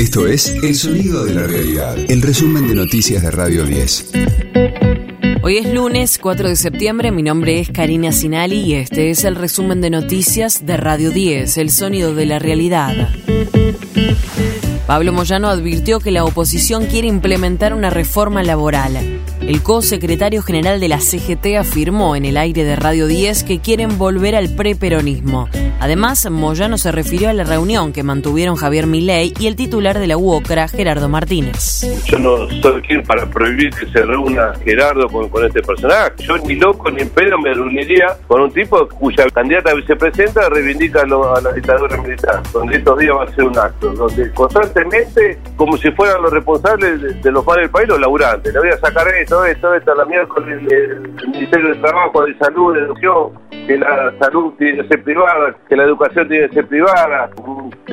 Esto es El Sonido de la Realidad, el resumen de noticias de Radio 10. Hoy es lunes 4 de septiembre, mi nombre es Karina Sinali y este es el resumen de noticias de Radio 10, El Sonido de la Realidad. Pablo Moyano advirtió que la oposición quiere implementar una reforma laboral. El co-secretario general de la CGT afirmó en el aire de Radio 10 que quieren volver al preperonismo. Además, Moyano se refirió a la reunión que mantuvieron Javier Milei y el titular de la UOCRA, Gerardo Martínez. Yo no soy quien para prohibir que se reúna Gerardo con, este personaje. Yo ni loco ni en pedo me reuniría con un tipo cuya candidata vicepresidenta reivindica a la dictadura militar, donde estos días va a ser un acto, donde constantemente, como si fueran los responsables de, los males del país, los laburantes. Le voy a sacar esto, esto, esto, la miércoles el, el Ministerio de Trabajo, de Salud, de Educación, que la salud tiene que ser privada, que la educación tiene que ser privada.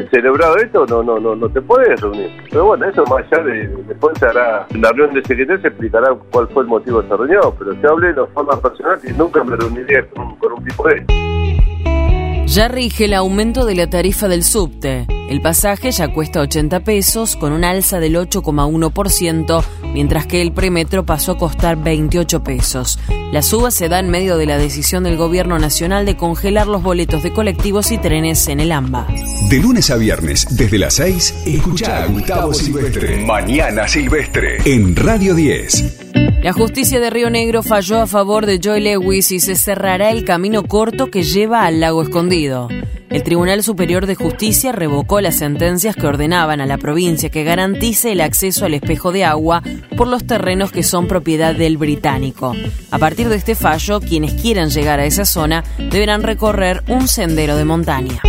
Celebrado esto, no, no, no, no te puedes reunir. Pero bueno, eso más allá de, después se hará, la reunión de secretaría se explicará cuál fue el motivo de esa reunión, pero se hablé de forma personal y nunca me reuniría con un tipo de ya rige el aumento de la tarifa del subte. El pasaje ya cuesta 80 pesos con un alza del 8,1%, mientras que el premetro pasó a costar 28 pesos. La suba se da en medio de la decisión del gobierno nacional de congelar los boletos de colectivos y trenes en el AMBA. De lunes a viernes, desde las 6, escucha a Gustavo Silvestre. Mañana Silvestre. En Radio 10. La justicia de Río Negro falló a favor de Joy Lewis y se cerrará el camino corto que lleva al lago escondido. El Tribunal Superior de Justicia revocó las sentencias que ordenaban a la provincia que garantice el acceso al espejo de agua por los terrenos que son propiedad del británico. A partir de este fallo, quienes quieran llegar a esa zona deberán recorrer un sendero de montaña.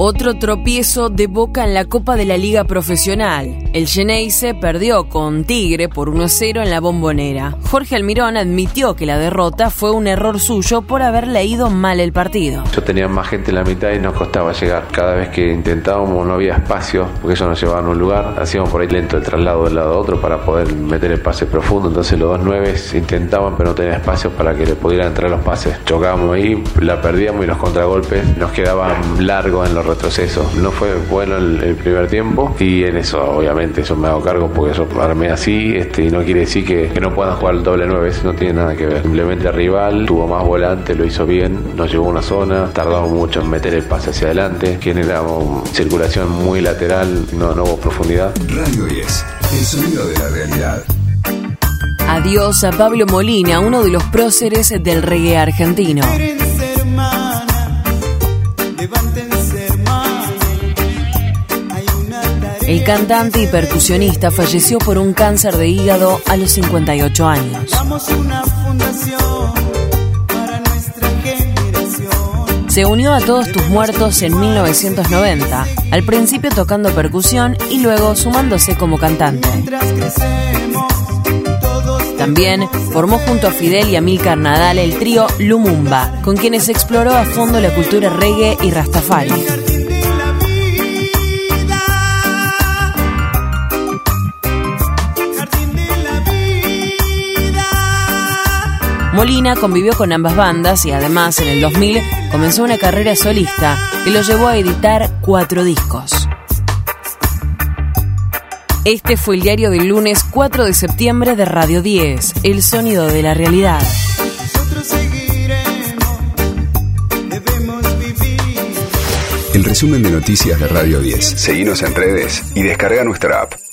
Otro tropiezo de Boca en la Copa de la Liga Profesional. El Geneise perdió con Tigre por 1-0 en la bombonera. Jorge Almirón admitió que la derrota fue un error suyo por haber leído mal el partido. Yo tenía más gente en la mitad y nos costaba llegar. Cada vez que intentábamos no había espacio porque eso nos llevaba a un lugar. Hacíamos por ahí lento el traslado de un lado a otro para poder meter el pase profundo. Entonces los dos nueve intentaban pero no tenían espacio para que le pudieran entrar los pases. Chocábamos ahí, la perdíamos y los contragolpes nos quedaban largos en los retroceso. No fue bueno el, primer tiempo y en eso, obviamente, eso me hago cargo porque eso armé así este, y no quiere decir que, no puedan jugar el doble 9, eso no tiene nada que ver. Simplemente el rival tuvo más volante, lo hizo bien, nos llevó a una zona, tardamos mucho en meter el pase hacia adelante, generamos circulación muy lateral, no, no hubo profundidad. Radio 10, el sonido de la realidad. Adiós a Pablo Molina, uno de los próceres del reggae argentino. El cantante y percusionista falleció por un cáncer de hígado a los 58 años. Se unió a Todos tus muertos en 1990, al principio tocando percusión y luego sumándose como cantante. También formó junto a Fidel y a Milcar Nadal el trío Lumumba, con quienes exploró a fondo la cultura reggae y rastafari. Molina convivió con ambas bandas y además en el 2000 comenzó una carrera solista que lo llevó a editar cuatro discos. Este fue el diario del lunes 4 de septiembre de Radio 10, El Sonido de la Realidad. El resumen de noticias de Radio 10. Seguimos en redes y descarga nuestra app.